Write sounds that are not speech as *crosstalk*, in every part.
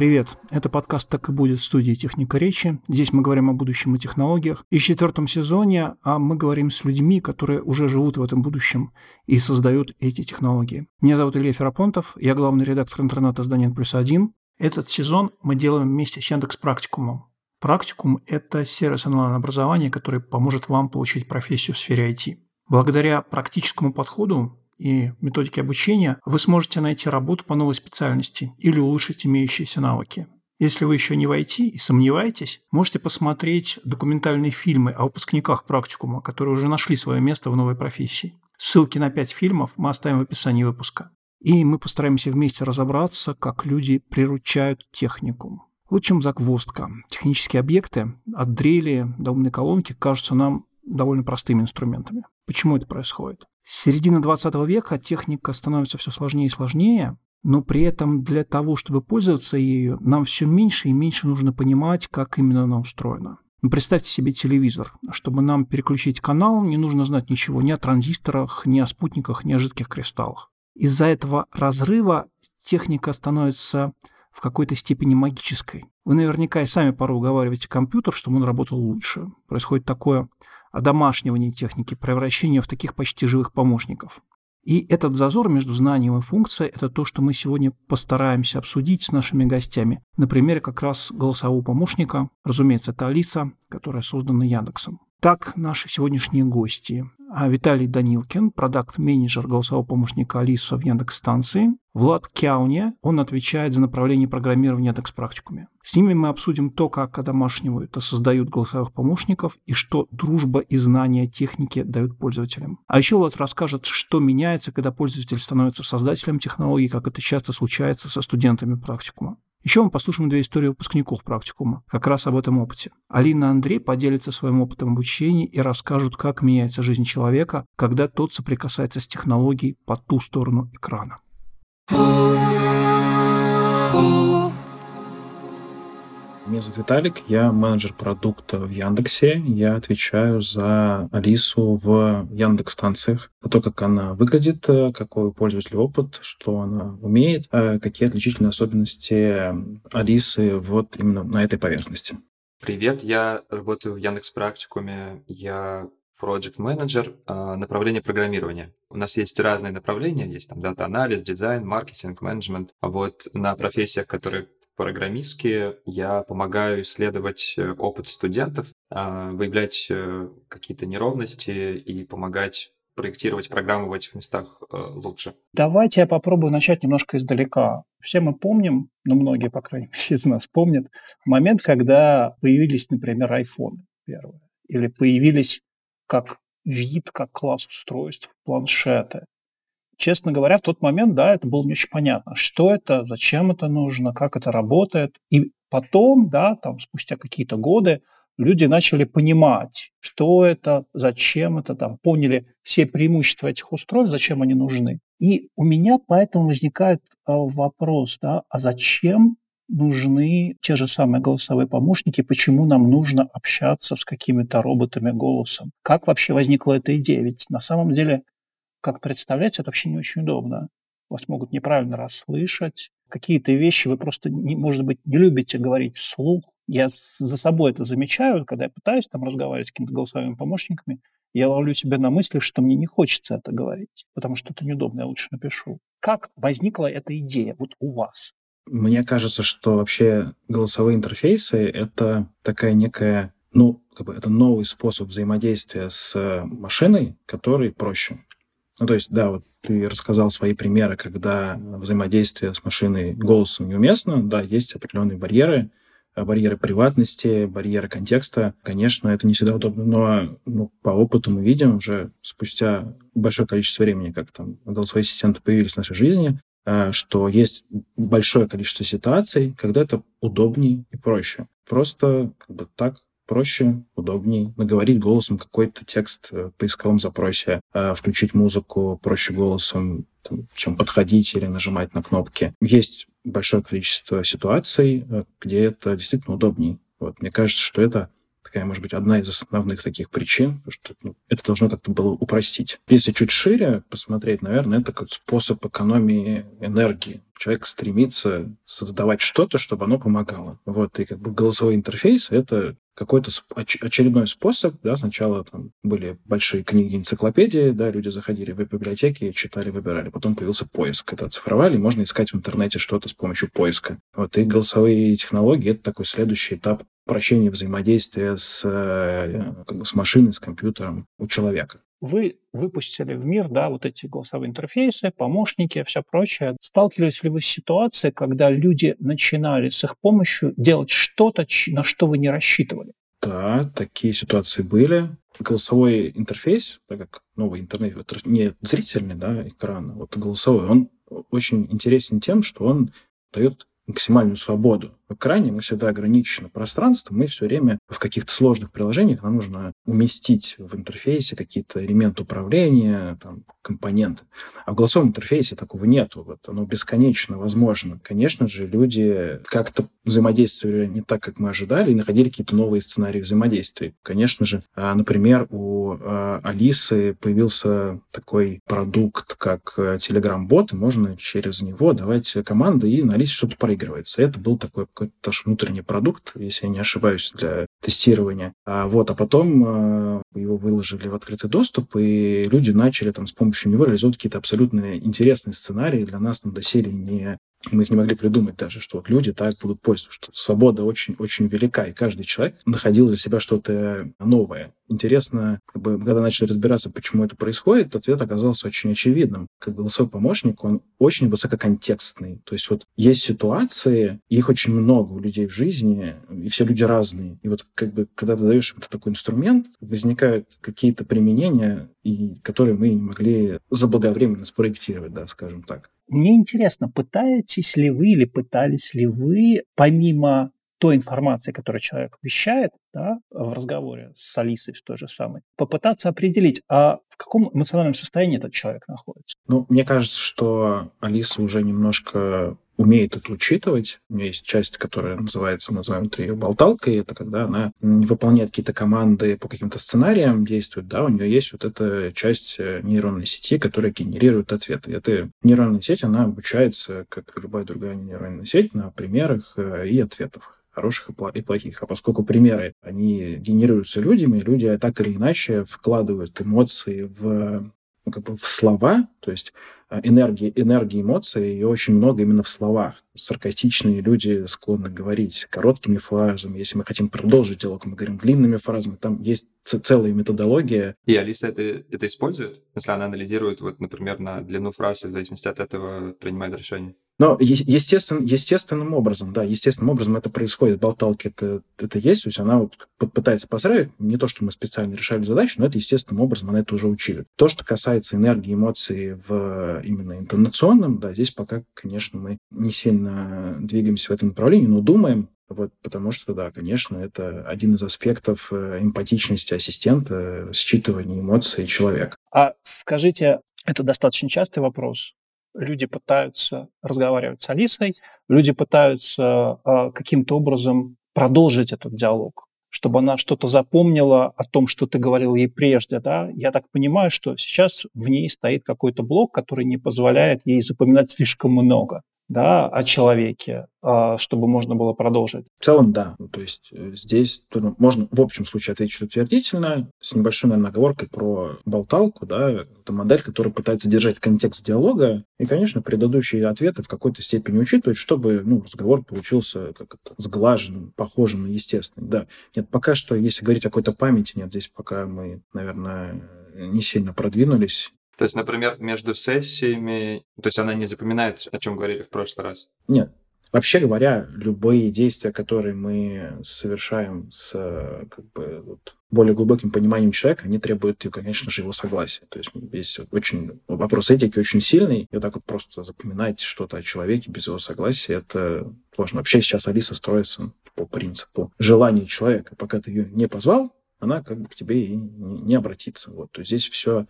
Привет, это подкаст «Так и будет» в студии «Техника речи». Здесь мы говорим о будущем и технологиях. И в четвертом сезоне а мы говорим с людьми, которые уже живут в этом будущем и создают эти технологии. Меня зовут Илья Ферапонтов, я главный редактор интернета-издания «Плюс один». Этот сезон мы делаем вместе с Яндекс Практикумом. Практикум – это сервис онлайн-образования, который поможет вам получить профессию в сфере IT. Благодаря практическому подходу и методики обучения, вы сможете найти работу по новой специальности или улучшить имеющиеся навыки. Если вы еще не в IT и сомневаетесь, можете посмотреть документальные фильмы о выпускниках практикума, которые уже нашли свое место в новой профессии. Ссылки на пять фильмов мы оставим в описании выпуска. И мы постараемся вместе разобраться, как люди приручают технику. Вот в чем загвоздка. Технические объекты от дрели до умной колонки кажутся нам довольно простыми инструментами. Почему это происходит? С середины 20 века техника становится все сложнее и сложнее, но при этом для того, чтобы пользоваться ею, нам все меньше и меньше нужно понимать, как именно она устроена. Ну, представьте себе телевизор. Чтобы нам переключить канал, не нужно знать ничего ни о транзисторах, ни о спутниках, ни о жидких кристаллах. Из-за этого разрыва техника становится в какой-то степени магической. Вы наверняка и сами порой уговариваете компьютер, чтобы он работал лучше. Происходит такое одомашнивание техники, превращение в таких почти живых помощников. И этот зазор между знанием и функцией – это то, что мы сегодня постараемся обсудить с нашими гостями. Например, как раз голосового помощника, разумеется, это Алиса, которая создана Яндексом. Так, наши сегодняшние гости. А Виталий Данилкин, продакт-менеджер голосового помощника Алиса в Яндекс-станции. Влад Кяуне, он отвечает за направление программирования в Яндекс-практикуме. С ними мы обсудим то, как одомашнивают и создают голосовых помощников, и что дружба и знания техники дают пользователям. А еще Влад расскажет, что меняется, когда пользователь становится создателем технологии, как это часто случается со студентами практикума. Еще мы послушаем две истории выпускников практикума, как раз об этом опыте. Алина и Андрей поделятся своим опытом обучения и расскажут, как меняется жизнь человека, когда тот соприкасается с технологией по ту сторону экрана. Меня зовут Виталик, я менеджер продукта в Яндексе. Я отвечаю за Алису в Яндекс станциях, за то, как она выглядит, какой у пользователя опыт, что она умеет, э, какие отличительные особенности Алисы вот именно на этой поверхности. Привет, я работаю в Яндекс Практикуме. Я project менеджер э, направление программирования. У нас есть разные направления, есть там дата-анализ, дизайн, маркетинг, менеджмент. А вот на профессиях, которые программистские, я помогаю исследовать э, опыт студентов, а, выявлять э, какие-то неровности и помогать проектировать программы в этих местах э, лучше. Давайте я попробую начать немножко издалека. Все мы помним, ну многие, по крайней *laughs* мере, из нас помнят, момент, когда появились, например, iPhone первые, или появились как вид, как класс устройств, планшеты честно говоря, в тот момент, да, это было не очень понятно, что это, зачем это нужно, как это работает. И потом, да, там спустя какие-то годы люди начали понимать, что это, зачем это, там, поняли все преимущества этих устройств, зачем они нужны. И у меня поэтому возникает а, вопрос, да, а зачем нужны те же самые голосовые помощники, почему нам нужно общаться с какими-то роботами голосом. Как вообще возникла эта идея? Ведь на самом деле как представляется, это вообще не очень удобно. Вас могут неправильно расслышать. Какие-то вещи вы просто, не, может быть, не любите говорить вслух. Я за собой это замечаю, когда я пытаюсь там разговаривать с какими-то голосовыми помощниками, я ловлю себя на мысли, что мне не хочется это говорить, потому что это неудобно, я лучше напишу. Как возникла эта идея вот у вас? Мне кажется, что вообще голосовые интерфейсы — это такая некая, ну, как бы это новый способ взаимодействия с машиной, который проще. Ну, то есть, да, вот ты рассказал свои примеры, когда взаимодействие с машиной голосом неуместно. Да, есть определенные барьеры, э, барьеры приватности, барьеры контекста. Конечно, это не всегда удобно, но ну, по опыту мы видим уже спустя большое количество времени, как там голосовые ассистенты появились в нашей жизни, э, что есть большое количество ситуаций, когда это удобнее и проще. Просто как бы так проще, удобнее наговорить голосом какой-то текст в поисковом запросе, а включить музыку проще голосом, чем подходить или нажимать на кнопки. Есть большое количество ситуаций, э, где это действительно удобнее. Вот, мне кажется, что это такая, может быть, одна из основных таких причин, что ну, это должно как-то было упростить. Если чуть шире посмотреть, наверное, это как способ экономии энергии. Человек стремится создавать что-то, чтобы оно помогало. Вот, и как бы голосовой интерфейс — это какой-то очередной способ, да, сначала там были большие книги, энциклопедии, да, люди заходили в библиотеки, читали, выбирали, потом появился поиск, это оцифровали, можно искать в интернете что-то с помощью поиска. Вот, и голосовые технологии — это такой следующий этап упрощения взаимодействия с, э, как бы, с машиной, с компьютером у человека вы выпустили в мир, да, вот эти голосовые интерфейсы, помощники, все прочее. Сталкивались ли вы с ситуацией, когда люди начинали с их помощью делать что-то, на что вы не рассчитывали? Да, такие ситуации были. Голосовой интерфейс, так как новый интернет, не зрительный да, экран, а вот голосовой, он очень интересен тем, что он дает максимальную свободу. В экране мы всегда ограничено пространство, мы все время в каких-то сложных приложениях нам нужно уместить в интерфейсе какие-то элементы управления, там, компоненты. А в голосовом интерфейсе такого нету. Вот оно бесконечно возможно. Конечно же, люди как-то взаимодействовали не так, как мы ожидали, и находили какие-то новые сценарии взаимодействия. Конечно же, а, например, у а, Алисы появился такой продукт, как э, Telegram-бот, и можно через него давать команды, и на Алисе что-то проигрывается. Это был такой какой-то внутренний продукт, если я не ошибаюсь, для тестирования. А вот, а потом э, его выложили в открытый доступ, и люди начали там с помощью него реализовывать какие-то абсолютно интересные сценарии. Для нас там доселе не мы их не могли придумать даже, что вот люди так будут пользоваться, что свобода очень-очень велика, и каждый человек находил для себя что-то новое. Интересно, как бы, когда начали разбираться, почему это происходит, ответ оказался очень очевидным. Как голосовой помощник, он очень высококонтекстный. То есть вот есть ситуации, их очень много у людей в жизни, и все люди разные. И вот как бы, когда ты даешь им такой инструмент, возникают какие-то применения, и которые мы не могли заблаговременно спроектировать, да, скажем так. Мне интересно, пытаетесь ли вы или пытались ли вы, помимо той информации, которую человек вещает да, в разговоре с Алисой, с той же самой, попытаться определить, а в каком эмоциональном состоянии этот человек находится? Ну, мне кажется, что Алиса уже немножко умеет это учитывать. У нее есть часть, которая называется, мы называем это ее болталкой. Это когда она выполняет какие-то команды по каким-то сценариям, действует, да, у нее есть вот эта часть э, нейронной сети, которая генерирует ответы. И эта нейронная сеть, она обучается, как любая другая нейронная сеть, на примерах э, и ответах хороших и плохих. А поскольку примеры, они генерируются людьми, люди так или иначе вкладывают эмоции в, ну, как бы в слова, то есть энергии, энергии эмоций, и очень много именно в словах. Саркастичные люди склонны говорить короткими фразами. Если мы хотим продолжить диалог, мы говорим длинными фразами. Там есть целая методология. И Алиса это, это использует? Если она анализирует, вот, например, на длину фразы, в зависимости от этого принимает решение? Но естественно, естественным образом, да, естественным образом это происходит. Болталки это, это есть, то есть она вот пытается построить, не то, что мы специально решали задачу, но это естественным образом она это уже учили. То, что касается энергии, эмоций в именно интонационном, да, здесь пока, конечно, мы не сильно двигаемся в этом направлении, но думаем, вот, потому что, да, конечно, это один из аспектов э, эмпатичности ассистента, считывания эмоций человека. А скажите, это достаточно частый вопрос люди пытаются разговаривать с Алисой, люди пытаются э, каким-то образом продолжить этот диалог, чтобы она что-то запомнила о том, что ты говорил ей прежде. Да? Я так понимаю, что сейчас в ней стоит какой-то блок, который не позволяет ей запоминать слишком много да, о человеке, а, чтобы можно было продолжить? В целом, да. Ну, то есть э, здесь ну, можно в общем случае ответить утвердительно, с небольшой, наверное, оговоркой про болталку, да, это модель, которая пытается держать контекст диалога, и, конечно, предыдущие ответы в какой-то степени учитывать, чтобы, ну, разговор получился как это, сглаженным, похожим на естественный, да. Нет, пока что, если говорить о какой-то памяти, нет, здесь пока мы, наверное, не сильно продвинулись. То есть, например, между сессиями, то есть она не запоминает, о чем говорили в прошлый раз? Нет. Вообще говоря, любые действия, которые мы совершаем с как бы, вот, более глубоким пониманием человека, они требуют, конечно же, его согласия. То есть есть очень вопрос этики очень сильный, и вот так вот просто запоминать что-то о человеке без его согласия, это сложно. Вообще сейчас Алиса строится по принципу желания человека. Пока ты ее не позвал, она как бы к тебе и не обратится. Вот. То есть здесь все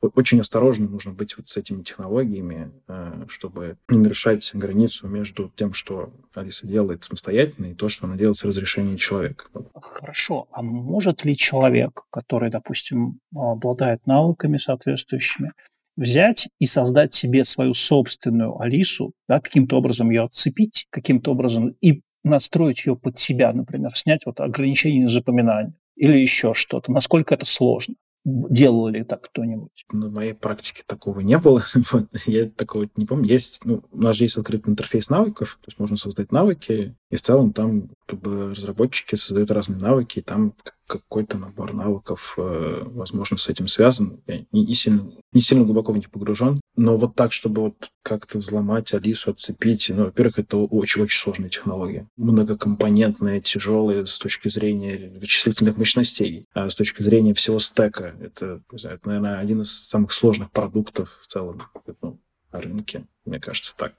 очень осторожно нужно быть вот с этими технологиями, э, чтобы не нарушать границу между тем, что Алиса делает самостоятельно, и то, что она делает с разрешения человека. Хорошо. А может ли человек, который, допустим, обладает навыками соответствующими, взять и создать себе свою собственную Алису, да, каким-то образом ее отцепить, каким-то образом и настроить ее под себя, например, снять вот ограничение запоминания или еще что-то. Насколько это сложно? Делал ли так кто-нибудь? На моей практике такого не было. *laughs* Я такого не помню. Есть, ну, у нас же есть открытый интерфейс навыков, то есть можно создать навыки, и в целом там как бы разработчики создают разные навыки, и там какой-то набор навыков, э, возможно, с этим связан. Я не, сильно, не сильно глубоко в них погружен. Но вот так, чтобы вот как-то взломать Алису, отцепить, ну, во-первых, это очень-очень сложная технология. Многокомпонентная, тяжелая с точки зрения вычислительных мощностей, а с точки зрения всего стека. Это, не знаю, это, наверное, один из самых сложных продуктов в целом ну, на рынке. Мне кажется, так.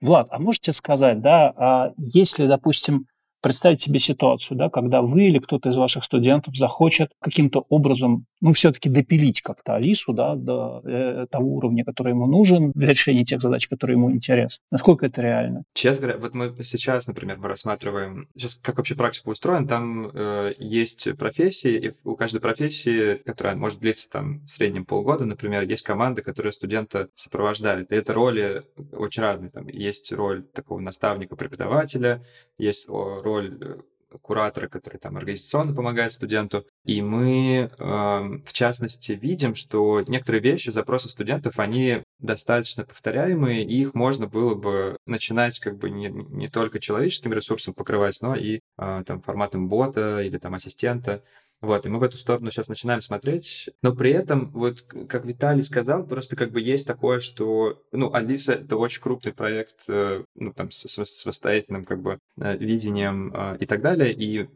Влад, а можете сказать, да, а если, допустим, Представить себе ситуацию, да, когда вы или кто-то из ваших студентов захочет каким-то образом, ну, все-таки допилить как-то Алису, да, до э, того уровня, который ему нужен для решения тех задач, которые ему интересны. Насколько это реально? Честно говоря, вот мы сейчас, например, мы рассматриваем, сейчас как вообще практика устроена, там э, есть профессии, и у каждой профессии, которая может длиться там в среднем полгода, например, есть команда, которая студента сопровождает. И это роли очень разные. Там есть роль такого наставника-преподавателя, есть роль э, куратора, который там организационно помогает студенту. И мы, э, в частности, видим, что некоторые вещи, запросы студентов, они достаточно повторяемые, и их можно было бы начинать как бы не, не только человеческим ресурсом покрывать, но и э, там форматом бота или там ассистента. Вот, и мы в эту сторону сейчас начинаем смотреть. Но при этом, вот как Виталий сказал, просто как бы есть такое, что, ну, Алиса — это очень крупный проект, э, ну, там, с, с самостоятельным, как бы, э, видением э, и так далее, и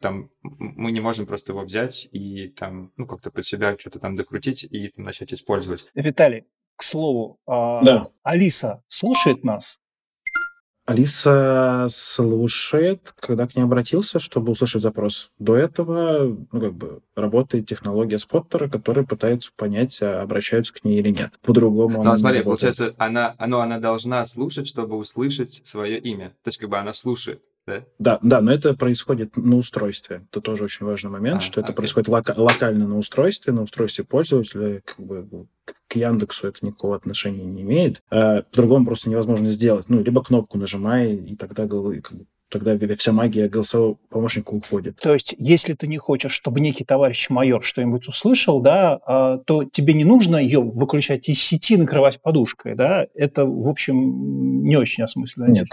там мы не можем просто его взять и там, ну, как-то под себя что-то там докрутить и там, начать использовать. Виталий, к слову, а да. Алиса слушает нас? Алиса слушает, когда к ней обратился, чтобы услышать запрос. До этого, ну, как бы, работает технология споттера, которая пытается понять, а обращаются к ней или нет. По-другому Ну, смотри, получается, она, ну, она должна слушать, чтобы услышать свое имя. То есть, как бы она слушает да? Да, да, но это происходит на устройстве. Это тоже очень важный момент, а, что это окей. происходит лока- локально на устройстве, на устройстве пользователя, как бы к Яндексу это никакого отношения не имеет. А, по-другому просто невозможно сделать. Ну, либо кнопку нажимай, и тогда как бы, тогда вся магия голосового помощника уходит. То есть, если ты не хочешь, чтобы некий товарищ майор что-нибудь услышал, да, а, то тебе не нужно ее выключать из сети, накрывать подушкой, да? Это, в общем, не очень осмысленно. Нет,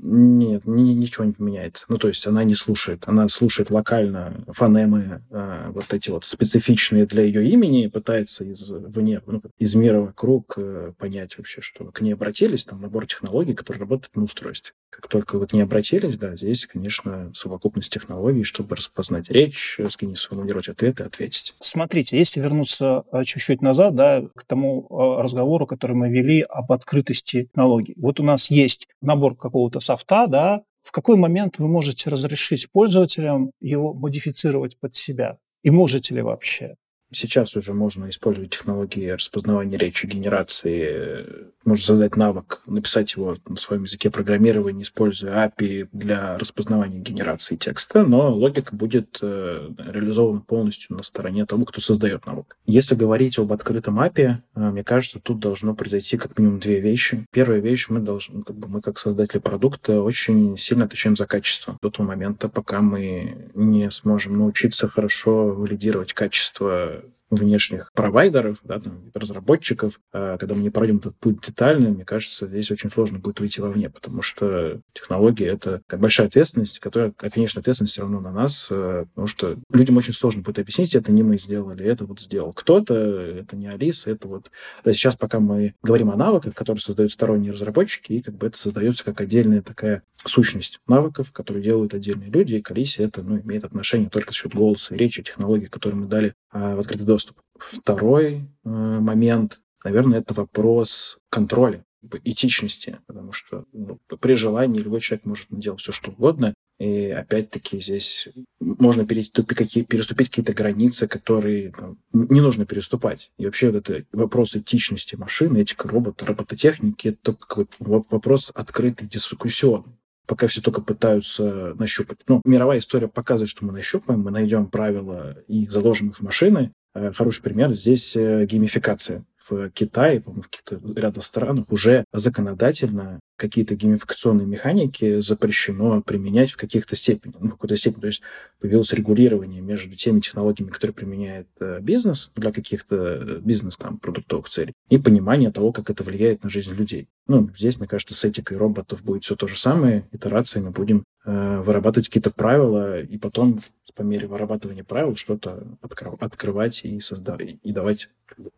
нет, ни, ничего не поменяется. Ну, то есть она не слушает. Она слушает локально фонемы, э, вот эти вот специфичные для ее имени, пытается из вне, ну, из мира вокруг э, понять вообще, что к ней обратились, там набор технологий, которые работают на устройстве. Как только вы к ней обратились, да, здесь, конечно, совокупность технологий, чтобы распознать речь, сформулировать ответы, ответить. Смотрите, если вернуться э, чуть-чуть назад, да, к тому э, разговору, который мы вели об открытости технологий. Вот у нас есть набор какого-то софта, да, в какой момент вы можете разрешить пользователям его модифицировать под себя? И можете ли вообще? Сейчас уже можно использовать технологии распознавания речи, генерации. Можно создать навык, написать его на своем языке программирования, используя API для распознавания генерации текста, но логика будет э, реализована полностью на стороне того, кто создает навык. Если говорить об открытом API, э, мне кажется, тут должно произойти как минимум две вещи. Первая вещь, мы должны, как бы мы как создатели продукта очень сильно отвечаем за качество до того момента, пока мы не сможем научиться хорошо валидировать качество внешних провайдеров, да, там, разработчиков, а когда мы не пройдем этот путь детально, мне кажется, здесь очень сложно будет выйти вовне, потому что технология — это большая ответственность, которая, конечно, ответственность все равно на нас, э, потому что людям очень сложно будет объяснить, это не мы сделали, это вот сделал кто-то, это не Алиса, это вот... Да, сейчас пока мы говорим о навыках, которые создают сторонние разработчики, и как бы это создается как отдельная такая сущность навыков, которые делают отдельные люди, и к Алисе это ну, имеет отношение только за счет голоса и речи, технологий, которые мы дали а, в открытый доступ. Второй э, момент, наверное, это вопрос контроля этичности, потому что ну, при желании любой человек может делать все, что угодно. И опять-таки здесь можно переступить, какие, переступить какие-то границы, которые там, не нужно переступать. И вообще вот это вопрос этичности машины, этика робота, робототехники, это только вопрос открытый, дискуссионный пока все только пытаются нащупать. Ну, мировая история показывает, что мы нащупаем, мы найдем правила и заложим их в машины. Э, хороший пример здесь э, геймификация в Китае, по-моему, в каких-то рядах странах уже законодательно какие-то геймификационные механики запрещено применять в каких-то степени, ну, в какой-то степени. То есть появилось регулирование между теми технологиями, которые применяет э, бизнес для каких-то бизнес там продуктовых целей, и понимание того, как это влияет на жизнь людей. Ну, здесь, мне кажется, с этикой роботов будет все то же самое. Итерациями будем э, вырабатывать какие-то правила, и потом по мере вырабатывания правил что-то откры- открывать и создавать, и давать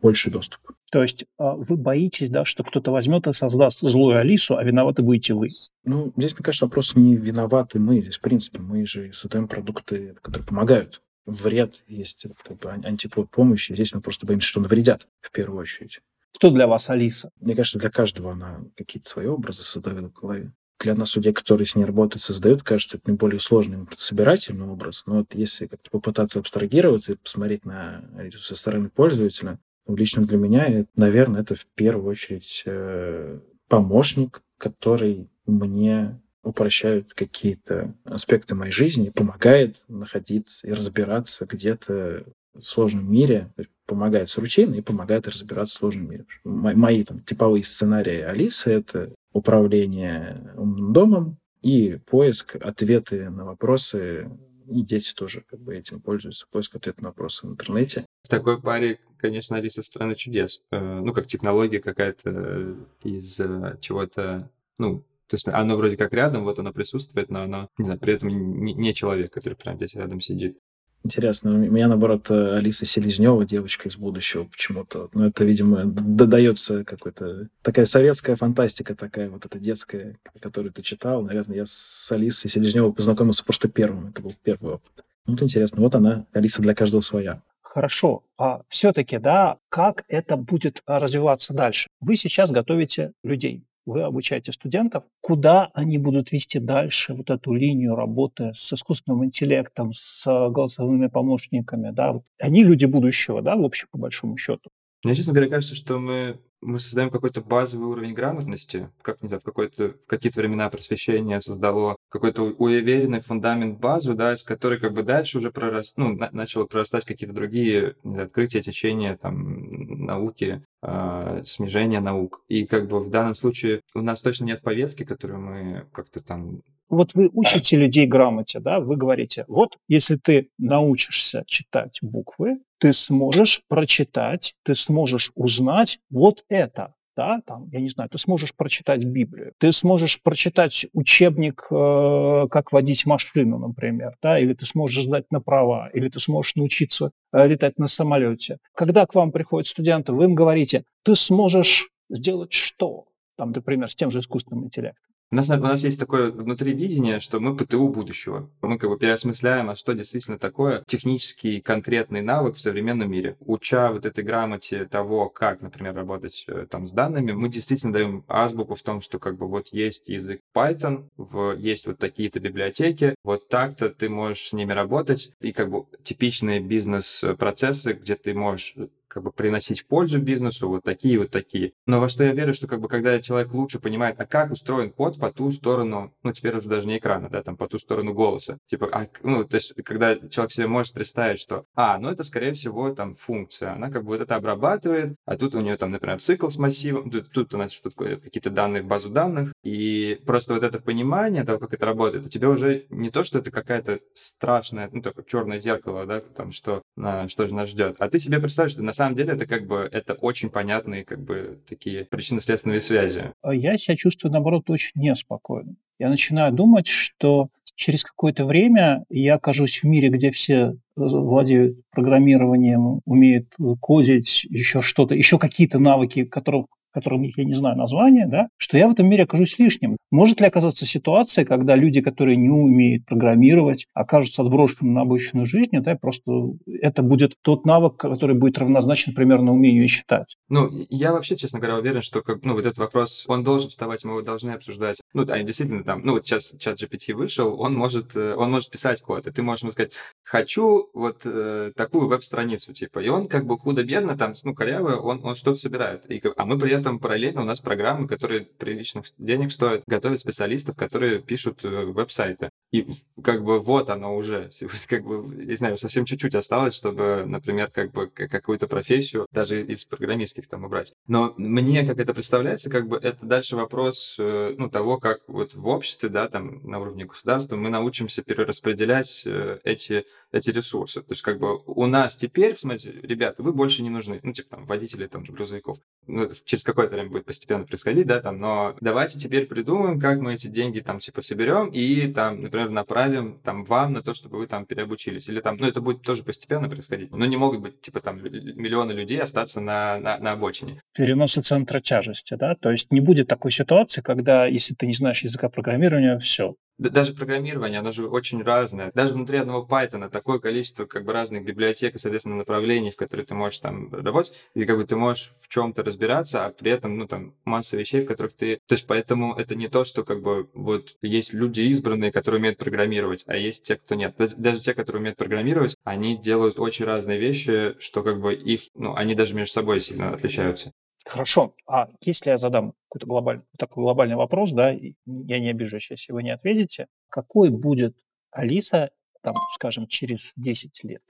больший доступ. То есть а, вы боитесь, да, что кто-то возьмет и создаст злую Алису, а виноваты будете вы? Ну, здесь, мне кажется, вопрос не виноваты мы. Здесь, в принципе, мы же создаем продукты, которые помогают. Вред есть как бы, антипомощь. Здесь мы просто боимся, что навредят в первую очередь. Кто для вас Алиса? Мне кажется, для каждого она какие-то свои образы создает в голове. Для нас, людей, которые с ней работают, создают, кажется, это наиболее сложный собирательный образ. Но вот если попытаться абстрагироваться и посмотреть на Алису со стороны пользователя, Лично для меня, наверное, это в первую очередь э, помощник, который мне упрощает какие-то аспекты моей жизни, помогает находиться и разбираться где-то в сложном мире, помогает с рутиной и помогает разбираться в сложном мире. Мои там, типовые сценарии Алисы — это управление умным домом и поиск, ответы на вопросы и дети тоже как бы этим пользуются, поиск ответа на вопросы в интернете. В такой паре, конечно, Алиса страна чудес. Э, ну, как технология какая-то из э, чего-то, ну, то есть оно вроде как рядом, вот оно присутствует, но оно, не знаю, при этом не человек, который прямо здесь рядом сидит. Интересно. У меня, наоборот, э, Алиса Селезнева, девочка из будущего почему-то. Ну, это, видимо, додается какой-то... Такая советская фантастика такая, вот эта детская, которую ты читал. Наверное, я с Алисой Селезневой познакомился просто первым. Это был первый опыт. Вот интересно. Вот она, Алиса для каждого своя. Хорошо, а все-таки, да, как это будет развиваться дальше? Вы сейчас готовите людей вы обучаете студентов, куда они будут вести дальше вот эту линию работы с искусственным интеллектом, с голосовыми помощниками, да, они люди будущего, да, в общем, по большому счету. Мне, честно говоря, кажется, что мы мы создаем какой-то базовый уровень грамотности, как, не знаю, в, какой-то, в какие-то времена просвещение создало какой-то уверенный фундамент, базу, да, из которой как бы дальше уже прорас, ну, на, начало прорастать какие-то другие знаю, открытия, течения, там, науки, э, смежения наук. И как бы в данном случае у нас точно нет повестки, которую мы как-то там вот вы учите людей грамоте, да, вы говорите, вот если ты научишься читать буквы, ты сможешь прочитать, ты сможешь узнать вот это, да, там, я не знаю, ты сможешь прочитать Библию, ты сможешь прочитать учебник, э, как водить машину, например, да, или ты сможешь сдать на права, или ты сможешь научиться э, летать на самолете. Когда к вам приходят студенты, вы им говорите, ты сможешь сделать что? Там, например, с тем же искусственным интеллектом. У нас, у нас есть такое внутри видение, что мы ПТУ будущего. Мы как бы переосмысляем, а что действительно такое технический конкретный навык в современном мире. Уча вот этой грамоте того, как, например, работать э, там с данными, мы действительно даем азбуку в том, что как бы вот есть язык Python, в, есть вот такие-то библиотеки, вот так-то ты можешь с ними работать, и как бы типичные бизнес-процессы, где ты можешь как бы приносить пользу бизнесу, вот такие вот такие. Но во что я верю, что как бы когда человек лучше понимает, а как устроен код по ту сторону, ну теперь уже даже не экрана, да, там по ту сторону голоса. Типа, а, ну то есть когда человек себе может представить, что, а, ну это скорее всего там функция, она как бы вот это обрабатывает, а тут у нее там, например, цикл с массивом, тут, тут у нас что-то кладет какие-то данные в базу данных, и просто вот это понимание того, как это работает, у тебя уже не то, что это какая-то страшная, ну такое черное зеркало, да, там что, что же нас ждет, а ты себе представляешь, что на самом деле это как бы это очень понятные как бы такие причинно-следственные связи. А я себя чувствую, наоборот, очень неспокойно. Я начинаю думать, что через какое-то время я окажусь в мире, где все владеют программированием, умеют кодить, еще что-то, еще какие-то навыки, которых которым я не знаю названия, да, что я в этом мире окажусь лишним. Может ли оказаться ситуация, когда люди, которые не умеют программировать, окажутся отброшенными на обычную жизнь, да, просто это будет тот навык, который будет равнозначен примерно умению считать. Ну, я вообще, честно говоря, уверен, что как, ну, вот этот вопрос, он должен вставать, мы его должны обсуждать. Ну, да, действительно, там, ну, вот сейчас чат GPT вышел, он может, э, он может писать код, и ты можешь ему сказать, хочу вот э, такую веб-страницу, типа, и он как бы худо-бедно там, ну, коряво, он, он что-то собирает. И, а мы при этом параллельно, у нас программы, которые приличных денег стоят, готовят специалистов, которые пишут э, веб-сайты. И как бы вот оно уже, *laughs* как бы, не знаю, совсем чуть-чуть осталось, чтобы, например, как бы какую-то профессию даже из программистских там убрать. Но мне, как это представляется, как бы это дальше вопрос, э, ну, того, как вот в обществе, да, там, на уровне государства мы научимся перераспределять э, эти, эти ресурсы. То есть, как бы у нас теперь, смотрите, ребята, вы больше не нужны, ну, типа, там, водители, там, грузовиков. Ну, это через какое-то время будет постепенно происходить, да, там, но давайте теперь придумаем, как мы эти деньги, там, типа, соберем и, там, например, направим, там, вам на то, чтобы вы, там, переобучились. Или, там, ну, это будет тоже постепенно происходить. Но не могут быть, типа, там, миллионы людей остаться на, на, на обочине. Переносы центра тяжести, да, то есть не будет такой ситуации, когда, если ты не знаешь языка программирования, все, даже программирование, оно же очень разное. Даже внутри одного Python такое количество как бы разных библиотек и, соответственно, направлений, в которые ты можешь там работать, или как бы ты можешь в чем-то разбираться, а при этом, ну, там, масса вещей, в которых ты... То есть поэтому это не то, что как бы вот есть люди избранные, которые умеют программировать, а есть те, кто нет. Даже те, которые умеют программировать, они делают очень разные вещи, что как бы их, ну, они даже между собой сильно отличаются. Хорошо, а если я задам какой-то глобальный, такой глобальный вопрос, да, я не обижусь, если вы не ответите, какой будет Алиса, там, скажем, через 10 лет?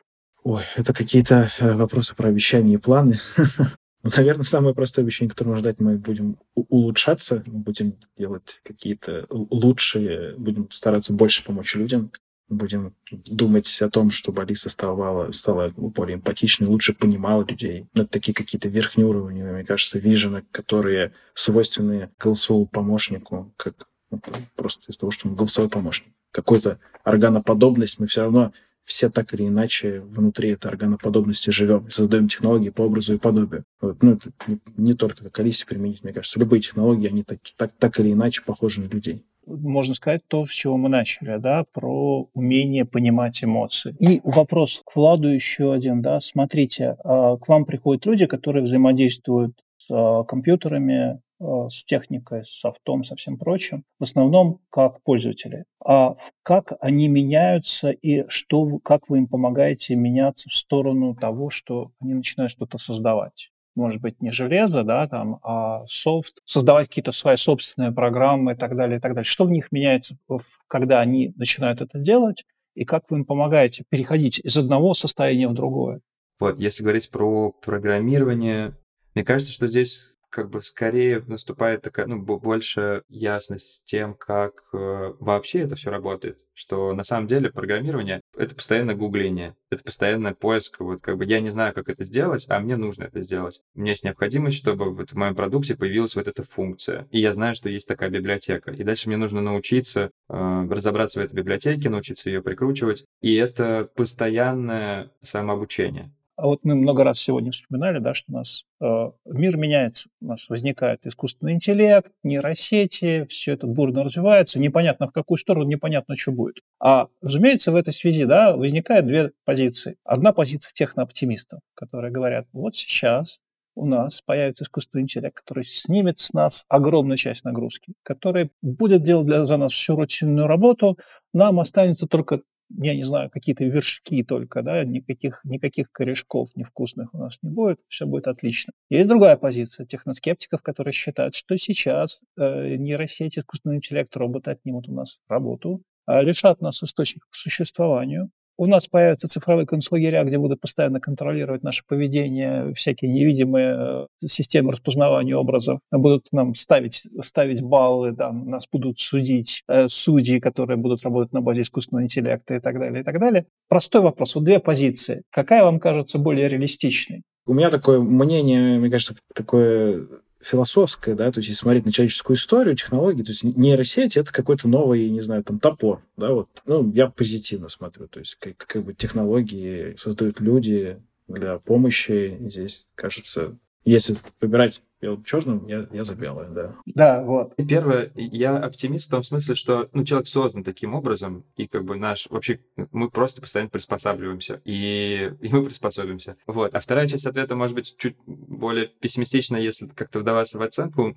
Ой, это какие-то э, вопросы про обещания и планы. *laughs* Ну, наверное, самое простое обещание, которое можно дать, мы будем улучшаться, мы будем делать какие-то лучшие, будем стараться больше помочь людям будем думать о том, чтобы Алиса стала, стала более эмпатичной, лучше понимала людей. Ну, это такие какие-то верхние уровни, мне кажется, вижены, которые свойственны голосовому помощнику, как ну, просто из того, что он голосовой помощник. Какой-то органоподобность мы все равно все так или иначе внутри этой органоподобности живем создаем технологии по образу и подобию. Вот. Ну, это не, не только как Алисе применить, мне кажется. Любые технологии, они так, так, так или иначе похожи на людей можно сказать, то, с чего мы начали, да, про умение понимать эмоции. И вопрос к Владу еще один, да, смотрите, а, к вам приходят люди, которые взаимодействуют с а, компьютерами, а, с техникой, с софтом, со всем прочим, в основном как пользователи. А как они меняются и что, как вы им помогаете меняться в сторону того, что они начинают что-то создавать? Может быть, не железо, да, там, а софт, создавать какие-то свои собственные программы и так далее, и так далее. Что в них меняется, когда они начинают это делать, и как вы им помогаете переходить из одного состояния в другое? Вот, если говорить про программирование, мне кажется, что здесь как бы скорее наступает такая, ну, больше ясность тем, как э, вообще это все работает. Что на самом деле программирование — это постоянное гугление, это постоянный поиск. Вот как бы я не знаю, как это сделать, а мне нужно это сделать. У меня есть необходимость, чтобы вот в моем продукте появилась вот эта функция. И я знаю, что есть такая библиотека. И дальше мне нужно научиться э, разобраться в этой библиотеке, научиться ее прикручивать. И это постоянное самообучение. А вот мы много раз сегодня вспоминали, да, что у нас э, мир меняется, у нас возникает искусственный интеллект, нейросети, все это бурно развивается, непонятно в какую сторону, непонятно, что будет. А, разумеется, в этой связи да, возникают две позиции. Одна позиция технооптимистов, которые говорят, вот сейчас у нас появится искусственный интеллект, который снимет с нас огромную часть нагрузки, который будет делать для, за нас всю рутинную работу, нам останется только я не знаю, какие-то вершки только, да, никаких, никаких корешков невкусных у нас не будет, все будет отлично. Есть другая позиция техноскептиков, которые считают, что сейчас э, нейросети, искусственный интеллект, роботы отнимут у нас работу, а лишат нас источников к существованию, у нас появятся цифровые концлагеря, где будут постоянно контролировать наше поведение, всякие невидимые э, системы распознавания образов, будут нам ставить, ставить баллы, да, нас будут судить э, судьи, которые будут работать на базе искусственного интеллекта и так далее, и так далее. Простой вопрос. Вот две позиции. Какая вам кажется более реалистичной? У меня такое мнение, мне кажется, такое философское, да, то есть если смотреть на человеческую историю, технологии, то есть нейросеть — это какой-то новый, не знаю, там, топор, да, вот. Ну, я позитивно смотрю, то есть как, как бы технологии создают люди для помощи. Здесь, кажется, если выбирать черным, я, я за белое, да. Да, вот. Первое, я оптимист в том смысле, что ну, человек создан таким образом, и как бы наш... Вообще, мы просто постоянно приспосабливаемся, и, и мы приспособимся. Вот. А вторая часть ответа может быть чуть более пессимистична, если как-то вдаваться в оценку.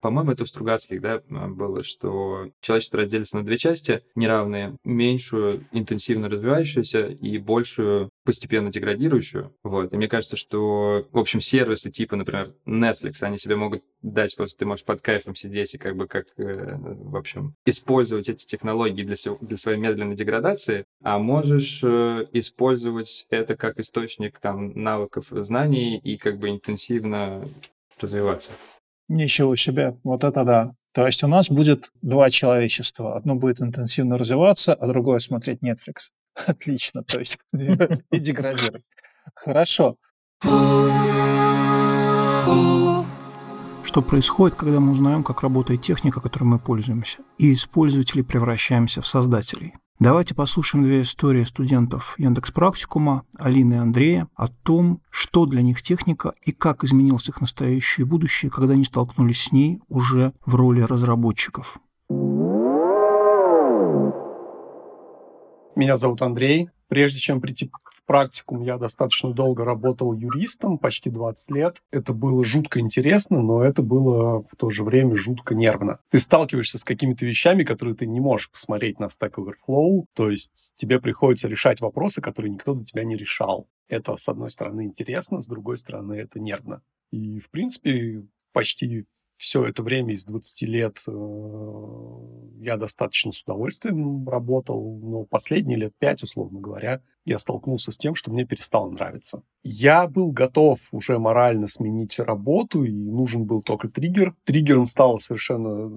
По-моему, это у Стругацких, да, было, что человечество разделится на две части неравные. Меньшую, интенсивно развивающуюся, и большую, постепенно деградирующую. Вот. И мне кажется, что, в общем, сервисы типа, например, Netflix, они себе могут дать, просто ты можешь под кайфом сидеть и как бы как, э, в общем, использовать эти технологии для, для своей медленной деградации, а можешь э, использовать это как источник там навыков, знаний и как бы интенсивно развиваться. Ничего себе, вот это да. То есть у нас будет два человечества. Одно будет интенсивно развиваться, а другое смотреть Netflix. Отлично, то есть *laughs* и деградировать. Хорошо. Что происходит, когда мы узнаем, как работает техника, которой мы пользуемся, и из превращаемся в создателей? Давайте послушаем две истории студентов Яндекс Практикума, Алины и Андрея, о том, что для них техника и как изменилось их настоящее и будущее, когда они столкнулись с ней уже в роли разработчиков. Меня зовут Андрей. Прежде чем прийти в практикум, я достаточно долго работал юристом, почти 20 лет. Это было жутко интересно, но это было в то же время жутко нервно. Ты сталкиваешься с какими-то вещами, которые ты не можешь посмотреть на Stack Overflow, то есть тебе приходится решать вопросы, которые никто до тебя не решал. Это, с одной стороны, интересно, с другой стороны, это нервно. И, в принципе, почти все это время из 20 лет э, я достаточно с удовольствием работал, но последние лет 5, условно говоря, я столкнулся с тем, что мне перестало нравиться. Я был готов уже морально сменить работу, и нужен был только триггер. Триггером стала совершенно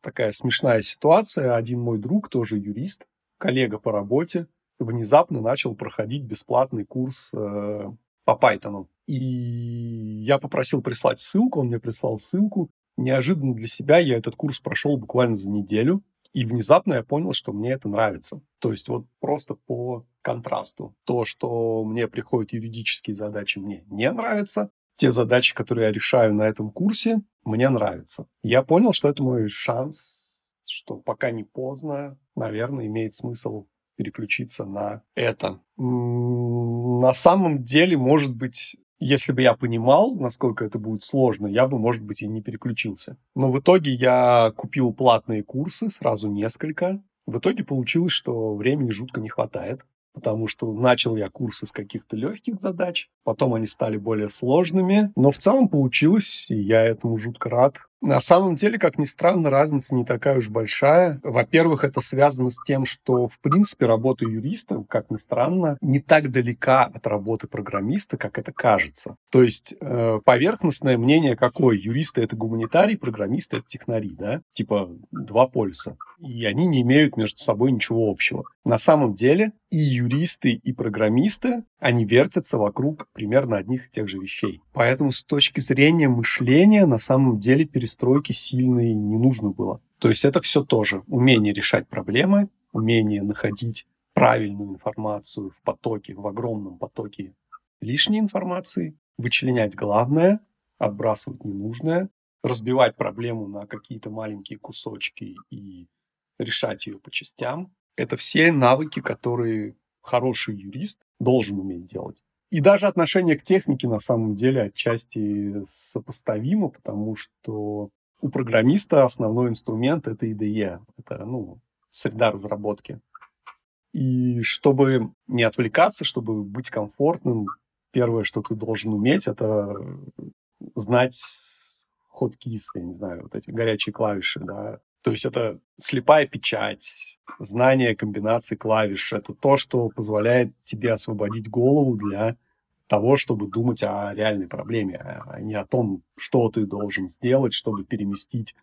такая смешная ситуация. Один мой друг, тоже юрист, коллега по работе, внезапно начал проходить бесплатный курс э, по Python. И я попросил прислать ссылку, он мне прислал ссылку. Неожиданно для себя я этот курс прошел буквально за неделю. И внезапно я понял, что мне это нравится. То есть вот просто по контрасту. То, что мне приходят юридические задачи, мне не нравится. Те задачи, которые я решаю на этом курсе, мне нравятся. Я понял, что это мой шанс, что пока не поздно, наверное, имеет смысл переключиться на это. На самом деле, может быть, если бы я понимал, насколько это будет сложно, я бы, может быть, и не переключился. Но в итоге я купил платные курсы, сразу несколько. В итоге получилось, что времени жутко не хватает, потому что начал я курсы с каких-то легких задач, потом они стали более сложными, но в целом получилось, и я этому жутко рад. На самом деле, как ни странно, разница не такая уж большая. Во-первых, это связано с тем, что, в принципе, работа юриста, как ни странно, не так далека от работы программиста, как это кажется. То есть э, поверхностное мнение какое? Юристы — это гуманитарий, программисты — это технари, да? Типа два полюса. И они не имеют между собой ничего общего. На самом деле и юристы, и программисты, они вертятся вокруг примерно одних и тех же вещей. Поэтому с точки зрения мышления на самом деле перестройки сильной не нужно было. То есть это все тоже умение решать проблемы, умение находить правильную информацию в потоке, в огромном потоке лишней информации, вычленять главное, отбрасывать ненужное, разбивать проблему на какие-то маленькие кусочки и решать ее по частям. Это все навыки, которые хороший юрист должен уметь делать. И даже отношение к технике на самом деле отчасти сопоставимо, потому что у программиста основной инструмент это IDE, это ну, среда разработки. И чтобы не отвлекаться, чтобы быть комфортным, первое, что ты должен уметь, это знать хоткис, я не знаю, вот эти горячие клавиши, да. То есть это слепая печать, знание комбинаций клавиш. Это то, что позволяет тебе освободить голову для того, чтобы думать о реальной проблеме, а не о том, что ты должен сделать, чтобы переместить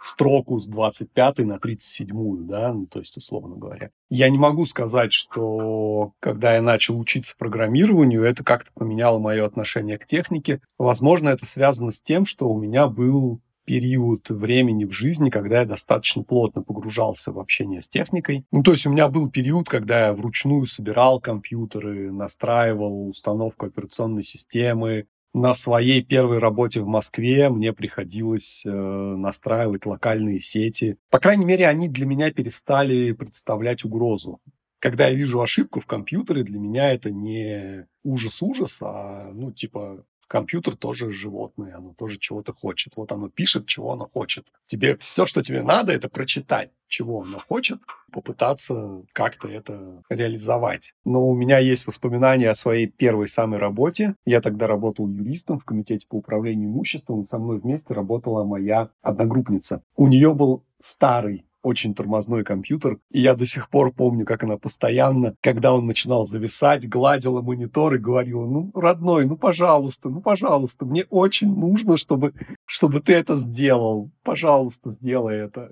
строку с 25 на 37, да, ну, то есть, условно говоря. Я не могу сказать, что когда я начал учиться программированию, это как-то поменяло мое отношение к технике. Возможно, это связано с тем, что у меня был период времени в жизни, когда я достаточно плотно погружался в общение с техникой. Ну, то есть у меня был период, когда я вручную собирал компьютеры, настраивал установку операционной системы, на своей первой работе в Москве мне приходилось э, настраивать локальные сети. По крайней мере, они для меня перестали представлять угрозу. Когда я вижу ошибку в компьютере, для меня это не ужас-ужас, а, ну, типа, компьютер тоже животное, оно тоже чего-то хочет. Вот оно пишет, чего оно хочет. Тебе все, что тебе надо, это прочитать, чего оно хочет, попытаться как-то это реализовать. Но у меня есть воспоминания о своей первой самой работе. Я тогда работал юристом в комитете по управлению имуществом, и со мной вместе работала моя одногруппница. У нее был старый очень тормозной компьютер. И я до сих пор помню, как она постоянно, когда он начинал зависать, гладила монитор и говорила, ну, родной, ну, пожалуйста, ну, пожалуйста, мне очень нужно, чтобы, чтобы ты это сделал. Пожалуйста, сделай это.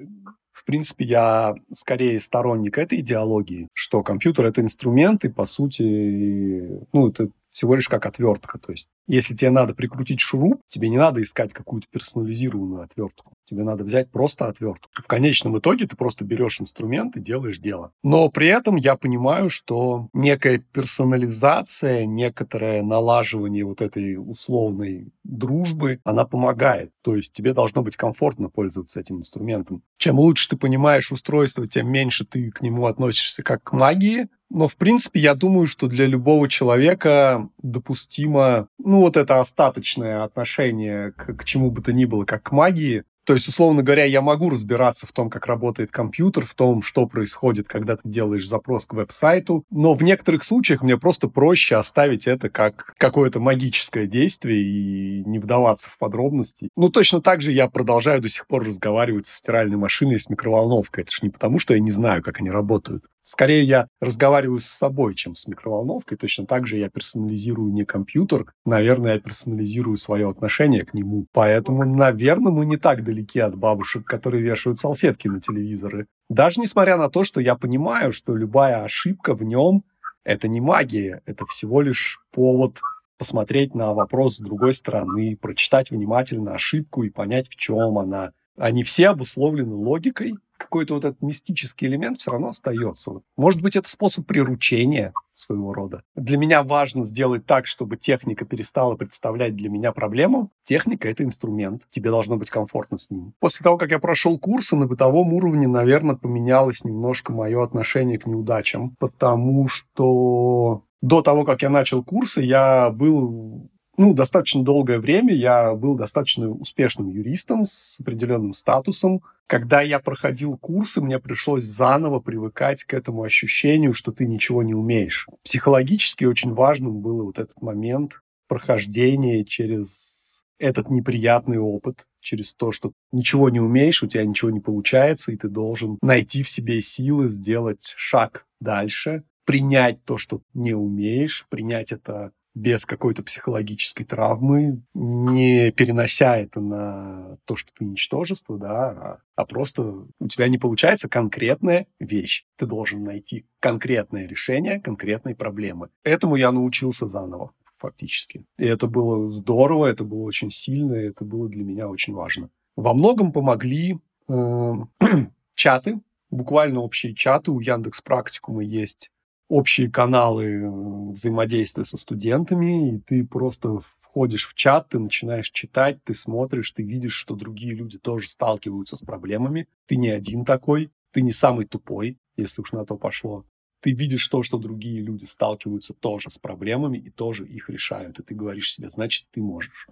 В принципе, я скорее сторонник этой идеологии, что компьютер — это инструмент, и, по сути, ну, это всего лишь как отвертка. То есть, если тебе надо прикрутить шуруп, тебе не надо искать какую-то персонализированную отвертку. Тебе надо взять просто отвертку. В конечном итоге ты просто берешь инструмент и делаешь дело. Но при этом я понимаю, что некая персонализация, некоторое налаживание вот этой условной дружбы, она помогает. То есть тебе должно быть комфортно пользоваться этим инструментом. Чем лучше ты понимаешь устройство, тем меньше ты к нему относишься как к магии, но, в принципе, я думаю, что для любого человека допустимо, ну, вот это остаточное отношение к, к чему бы то ни было, как к магии, то есть, условно говоря, я могу разбираться в том, как работает компьютер, в том, что происходит, когда ты делаешь запрос к веб-сайту, но в некоторых случаях мне просто проще оставить это как какое-то магическое действие и не вдаваться в подробности. Ну, точно так же я продолжаю до сих пор разговаривать со стиральной машиной и с микроволновкой. Это же не потому, что я не знаю, как они работают. Скорее я разговариваю с собой, чем с микроволновкой. Точно так же я персонализирую не компьютер, наверное, я персонализирую свое отношение к нему. Поэтому, наверное, мы не так далеки от бабушек, которые вешают салфетки на телевизоры. Даже несмотря на то, что я понимаю, что любая ошибка в нем — это не магия, это всего лишь повод посмотреть на вопрос с другой стороны, прочитать внимательно ошибку и понять, в чем она. Они все обусловлены логикой, какой-то вот этот мистический элемент все равно остается. Может быть, это способ приручения своего рода. Для меня важно сделать так, чтобы техника перестала представлять для меня проблему. Техника — это инструмент. Тебе должно быть комфортно с ним. После того, как я прошел курсы на бытовом уровне, наверное, поменялось немножко мое отношение к неудачам, потому что до того, как я начал курсы, я был ну, достаточно долгое время я был достаточно успешным юристом с определенным статусом. Когда я проходил курсы, мне пришлось заново привыкать к этому ощущению, что ты ничего не умеешь. Психологически очень важным был вот этот момент прохождения через этот неприятный опыт, через то, что ничего не умеешь, у тебя ничего не получается, и ты должен найти в себе силы сделать шаг дальше, принять то, что не умеешь, принять это без какой-то психологической травмы, не перенося это на то, что ты ничтожество, да, а, просто у тебя не получается конкретная вещь. Ты должен найти конкретное решение конкретной проблемы. Этому я научился заново фактически. И это было здорово, это было очень сильно, и это было для меня очень важно. Во многом помогли э, *clears throat* чаты, буквально общие чаты. У Яндекс Практикума есть общие каналы взаимодействия со студентами, и ты просто входишь в чат, ты начинаешь читать, ты смотришь, ты видишь, что другие люди тоже сталкиваются с проблемами. Ты не один такой, ты не самый тупой, если уж на то пошло. Ты видишь то, что другие люди сталкиваются тоже с проблемами и тоже их решают. И ты говоришь себе, значит, ты можешь.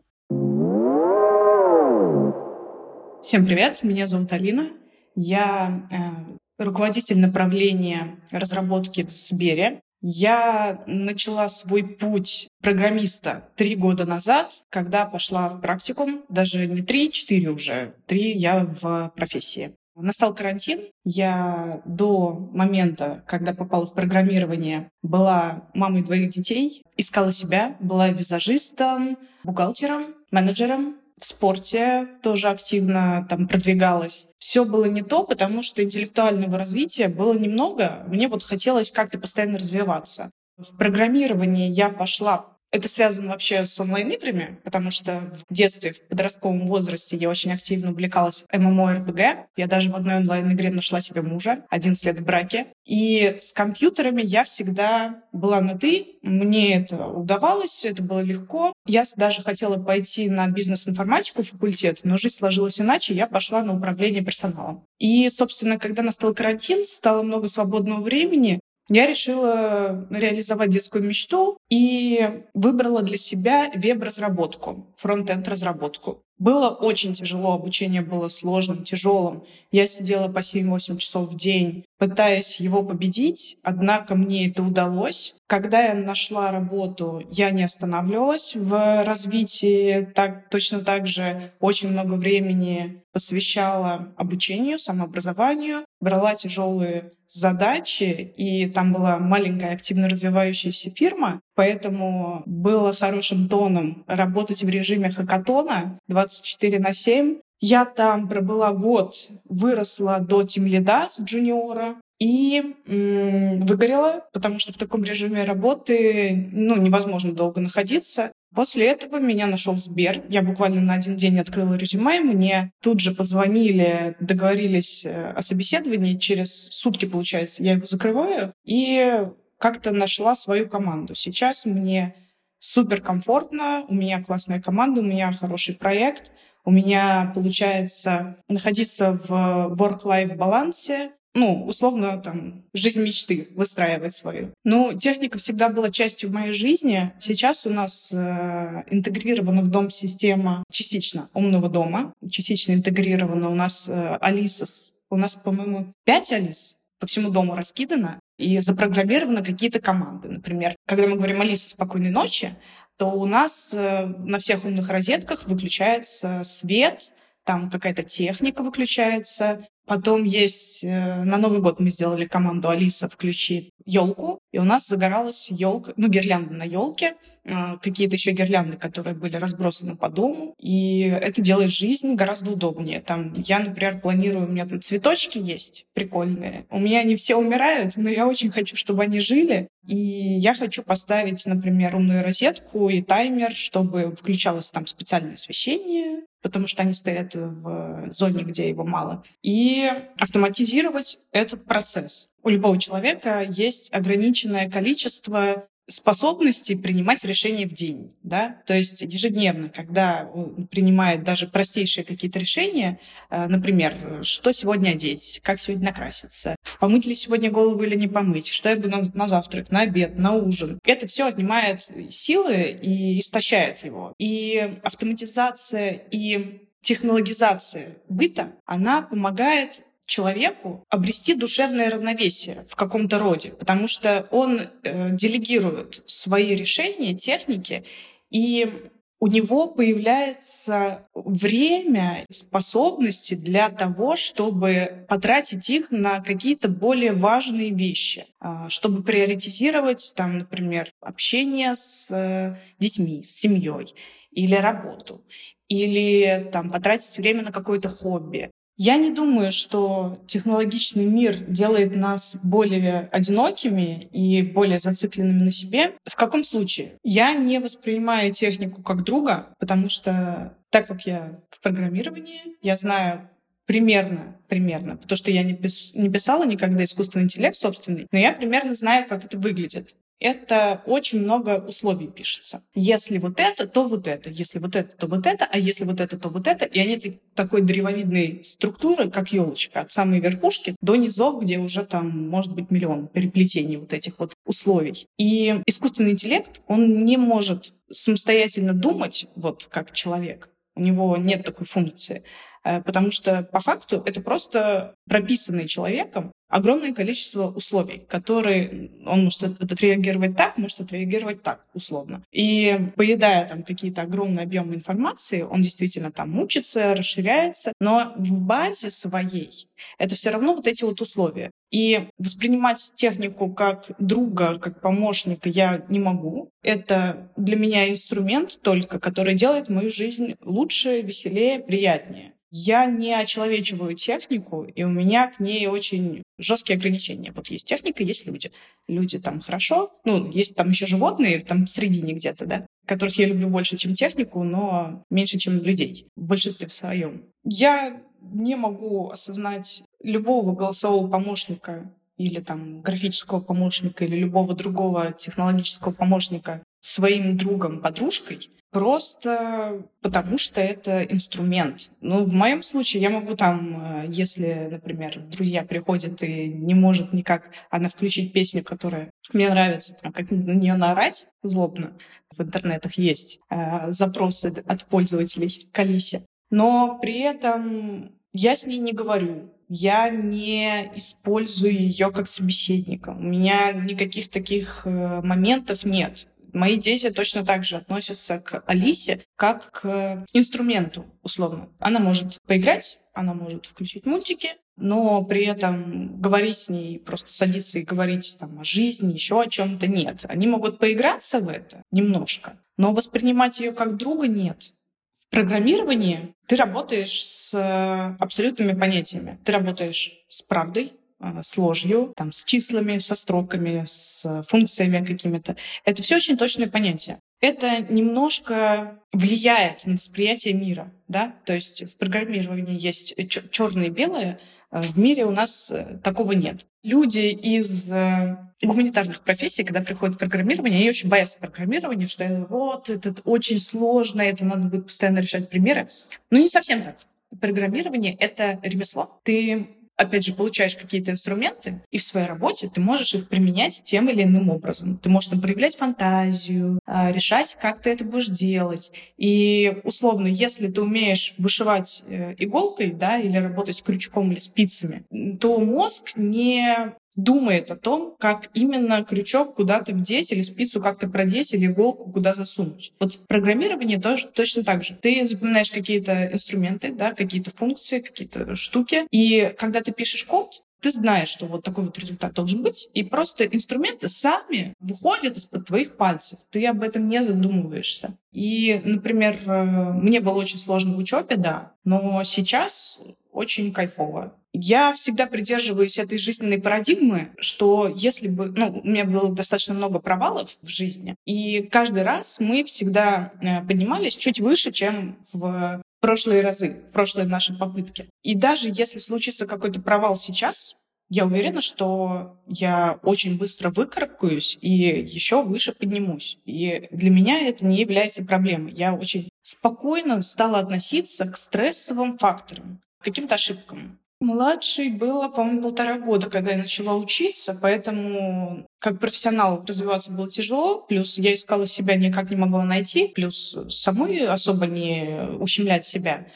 Всем привет, меня зовут Алина. Я э, руководитель направления разработки в Сбере. Я начала свой путь программиста три года назад, когда пошла в практикум, даже не три, четыре уже, три я в профессии. Настал карантин. Я до момента, когда попала в программирование, была мамой двоих детей, искала себя, была визажистом, бухгалтером, менеджером, в спорте тоже активно там продвигалась. Все было не то, потому что интеллектуального развития было немного. Мне вот хотелось как-то постоянно развиваться. В программирование я пошла Это связано вообще с онлайн-играми, потому что в детстве, в подростковом возрасте я очень активно увлекалась ММО-РПГ. Я даже в одной онлайн-игре нашла себе мужа, 11 лет в браке. И с компьютерами я всегда была на «ты». Мне это удавалось, это было легко. Я даже хотела пойти на бизнес-информатику факультет, но жизнь сложилась иначе, я пошла на управление персоналом. И, собственно, когда настал карантин, стало много свободного времени, я решила реализовать детскую мечту и выбрала для себя веб-разработку, фронт-энд-разработку. Было очень тяжело, обучение было сложным, тяжелым. Я сидела по 7-8 часов в день, пытаясь его победить, однако мне это удалось. Когда я нашла работу, я не останавливалась в развитии, так, точно так же очень много времени посвящала обучению, самообразованию, брала тяжелые задачи, и там была маленькая активно развивающаяся фирма, поэтому было хорошим тоном работать в режиме хакатона 24 на 7. Я там пробыла год, выросла до тимлида с джуниора, и м- выгорела, потому что в таком режиме работы ну, невозможно долго находиться. После этого меня нашел Сбер. Я буквально на один день открыла резюме. Мне тут же позвонили, договорились э, о собеседовании. Через сутки, получается, я его закрываю. И как-то нашла свою команду. Сейчас мне супер комфортно, у меня классная команда, у меня хороший проект, у меня получается находиться в work-life балансе, ну, условно, там, жизнь мечты выстраивать свою. Ну, техника всегда была частью моей жизни. Сейчас у нас э, интегрирована в дом система частично умного дома, частично интегрирована у нас э, Алиса. У нас, по-моему, пять Алис по всему дому раскидано и запрограммированы какие-то команды. Например, когда мы говорим Алиса спокойной ночи, то у нас э, на всех умных розетках выключается свет, там какая-то техника выключается, Потом есть э, на Новый год мы сделали команду Алиса включи елку, и у нас загоралась елка, ну гирлянда на елке, э, какие-то еще гирлянды, которые были разбросаны по дому, и это делает жизнь гораздо удобнее. Там я, например, планирую, у меня там цветочки есть прикольные, у меня они все умирают, но я очень хочу, чтобы они жили, и я хочу поставить, например, умную розетку и таймер, чтобы включалось там специальное освещение, потому что они стоят в зоне, где его мало, и автоматизировать этот процесс. У любого человека есть ограниченное количество способности принимать решения в день, да, то есть ежедневно, когда принимает даже простейшие какие-то решения, э, например, что сегодня одеть, как сегодня накраситься, помыть ли сегодня голову или не помыть, что я буду на, на завтрак, на обед, на ужин. Это все отнимает силы и истощает его. И автоматизация и технологизация быта, она помогает человеку обрести душевное равновесие в каком-то роде, потому что он э, делегирует свои решения, техники, и у него появляется время, способности для того, чтобы потратить их на какие-то более важные вещи, а, чтобы приоритизировать, там, например, общение с э, детьми, с семьей или работу, или там, потратить время на какое-то хобби. Я не думаю, что технологичный мир делает нас более одинокими и более зацикленными на себе. В каком случае? Я не воспринимаю технику как друга, потому что так как я в программировании, я знаю примерно, примерно, потому что я не, пис, не писала никогда искусственный интеллект собственный, но я примерно знаю, как это выглядит это очень много условий пишется. Если вот это, то вот это. Если вот это, то вот это. А если вот это, то вот это. И они такой древовидной структуры, как елочка, от самой верхушки до низов, где уже там может быть миллион переплетений вот этих вот условий. И искусственный интеллект, он не может самостоятельно думать, вот как человек. У него нет такой функции. Э, потому что по факту это просто прописанный человеком огромное количество условий, которые он может отреагировать так, может отреагировать так, условно. И поедая там какие-то огромные объемы информации, он действительно там учится, расширяется, но в базе своей это все равно вот эти вот условия. И воспринимать технику как друга, как помощника я не могу. Это для меня инструмент только, который делает мою жизнь лучше, веселее, приятнее. Я не очеловечиваю технику, и у меня к ней очень жесткие ограничения. Вот есть техника, есть люди. Люди там хорошо, ну, есть там еще животные там в середине где-то, да. которых я люблю больше, чем технику, но меньше, чем людей в большинстве своем. Я не могу осознать любого голосового помощника или там графического помощника или любого другого технологического помощника своим другом, подружкой, просто потому что это инструмент. Ну, в моем случае я могу там, э, если, например, друзья приходят и не может никак она включить песню, которая мне нравится, там, как на нее наорать злобно, в интернетах есть э, запросы от пользователей к Алисе. Но при этом я с ней не говорю, я не использую ее как собеседника. У меня никаких таких э, моментов нет. Мои дети точно так же относятся к Алисе как к инструменту, условно. Она может поиграть, она может включить мультики, но при этом говорить с ней, просто садиться и говорить там о жизни, еще о чем-то нет. Они могут поиграться в это немножко, но воспринимать ее как друга нет. В программировании ты работаешь с абсолютными понятиями. Ты работаешь с правдой, с ложью, там, с числами, со строками, с функциями какими-то. Это все очень точные понятия. Это немножко влияет на восприятие мира, да, то есть в программировании есть черное и белое, а в мире у нас э, такого нет. Люди из э, гуманитарных профессий, когда приходят в программирование, они очень боятся программирования, что вот, это очень сложно, это надо будет постоянно решать примеры. Но не совсем так. Программирование — это ремесло. Ты опять же, получаешь какие-то инструменты, и в своей работе ты можешь их применять тем или иным образом. Ты можешь там проявлять фантазию, а, решать, как ты это будешь делать. И, условно, если ты умеешь вышивать э, иголкой, да, или работать крючком или спицами, то мозг не думает о том, как именно крючок куда-то вдеть или спицу как-то продеть или иголку куда засунуть. Вот в программировании тоже точно так же. Ты запоминаешь какие-то инструменты, да, какие-то функции, какие-то штуки, и когда ты пишешь код, ты знаешь, что вот такой вот результат должен быть, и просто инструменты сами выходят из-под твоих пальцев. Ты об этом не задумываешься. И, например, э, мне было очень сложно в учебе, да, но сейчас очень кайфово. Я всегда придерживаюсь этой жизненной парадигмы, что если бы... Ну, у меня было достаточно много провалов в жизни, и каждый раз мы всегда э, поднимались чуть выше, чем в прошлые разы, в прошлые наши попытки. И даже если случится какой-то провал сейчас, я уверена, что я очень быстро выкарабкаюсь и еще выше поднимусь. И для меня это не является проблемой. Я очень спокойно стала относиться к стрессовым факторам, к каким-то ошибкам. Младший было, по-моему, полтора года, когда я начала учиться, поэтому как профессионал развиваться было тяжело, плюс я искала себя, никак не могла найти, плюс самой особо не ущемлять себя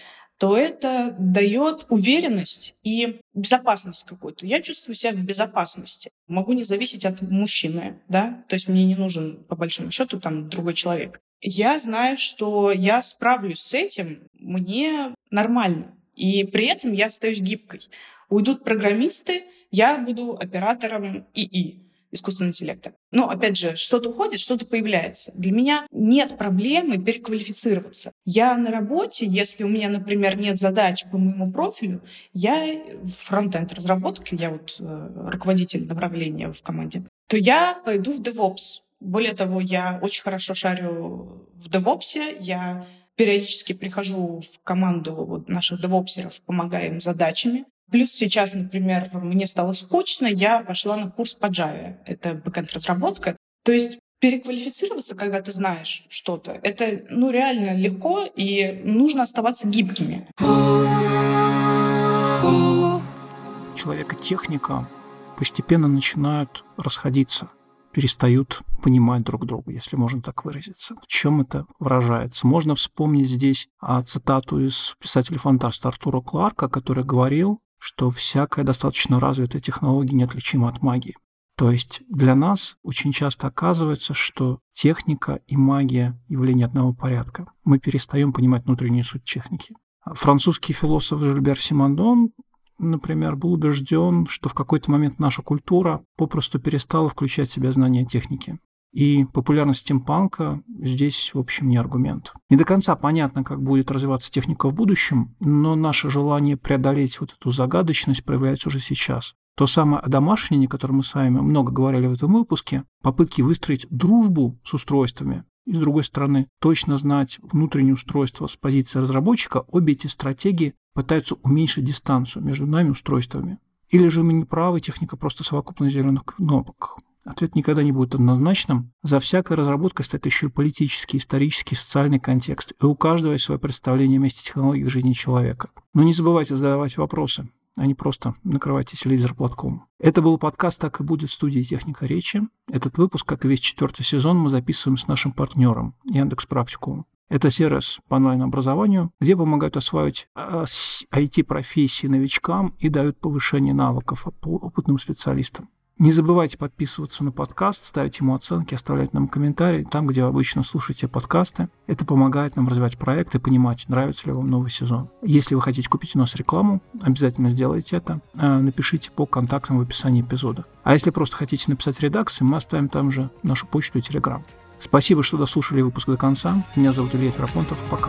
то это дает уверенность и безопасность какую-то. Я чувствую себя в безопасности. Могу не зависеть от мужчины, да, то есть мне не нужен, по большому счету, там другой человек. Я знаю, что я справлюсь с этим, мне нормально. И при этом я остаюсь гибкой. Уйдут программисты, я буду оператором ИИ искусственного интеллекта. Но, опять же, что-то уходит, что-то появляется. Для меня нет проблемы переквалифицироваться. Я на работе, если у меня, например, нет задач по моему профилю, я фронтенд разработки, я вот э, руководитель направления в команде, то я пойду в DevOps. Более того, я очень хорошо шарю в DevOps, я периодически прихожу в команду вот наших девопсеров, помогаю им задачами. Плюс сейчас, например, мне стало скучно, я пошла на курс по Java. Это бэкэнд-разработка. То есть переквалифицироваться, когда ты знаешь что-то, это ну, реально легко, и нужно оставаться гибкими. Человек и техника постепенно начинают расходиться – перестают понимать друг друга, если можно так выразиться. В чем это выражается? Можно вспомнить здесь а, цитату из писателя-фантаста Артура Кларка, который говорил, что всякая достаточно развитая технология неотличима от магии. То есть для нас очень часто оказывается, что техника и магия – явления одного порядка. Мы перестаем понимать внутреннюю суть техники. Французский философ Жильбер Симондон например, был убежден, что в какой-то момент наша культура попросту перестала включать в себя знания техники. И популярность стимпанка здесь, в общем, не аргумент. Не до конца понятно, как будет развиваться техника в будущем, но наше желание преодолеть вот эту загадочность проявляется уже сейчас. То самое одомашнение, о котором мы с вами много говорили в этом выпуске, попытки выстроить дружбу с устройствами, и, с другой стороны, точно знать внутреннее устройство с позиции разработчика, обе эти стратегии пытаются уменьшить дистанцию между нами устройствами. Или же мы не правы, техника просто совокупность зеленых кнопок. Ответ никогда не будет однозначным. За всякой разработкой стоит еще и политический, исторический, социальный контекст. И у каждого есть свое представление о месте технологий в жизни человека. Но не забывайте задавать вопросы а не просто накрывайте телевизор платком. Это был подкаст «Так и будет» студии «Техника речи». Этот выпуск, как и весь четвертый сезон, мы записываем с нашим партнером Яндекс Практикум. Это сервис по онлайн-образованию, где помогают осваивать IT-профессии а, новичкам и дают повышение навыков опытным специалистам. Не забывайте подписываться на подкаст, ставить ему оценки, оставлять нам комментарии там, где вы обычно слушаете подкасты. Это помогает нам развивать проект и понимать, нравится ли вам новый сезон. Если вы хотите купить у нас рекламу, обязательно сделайте это. А, напишите по контактам в описании эпизода. А если просто хотите написать редакции, мы оставим там же нашу почту и телеграм. Спасибо, что дослушали выпуск до конца. Меня зовут Илья Ферапонтов. Пока.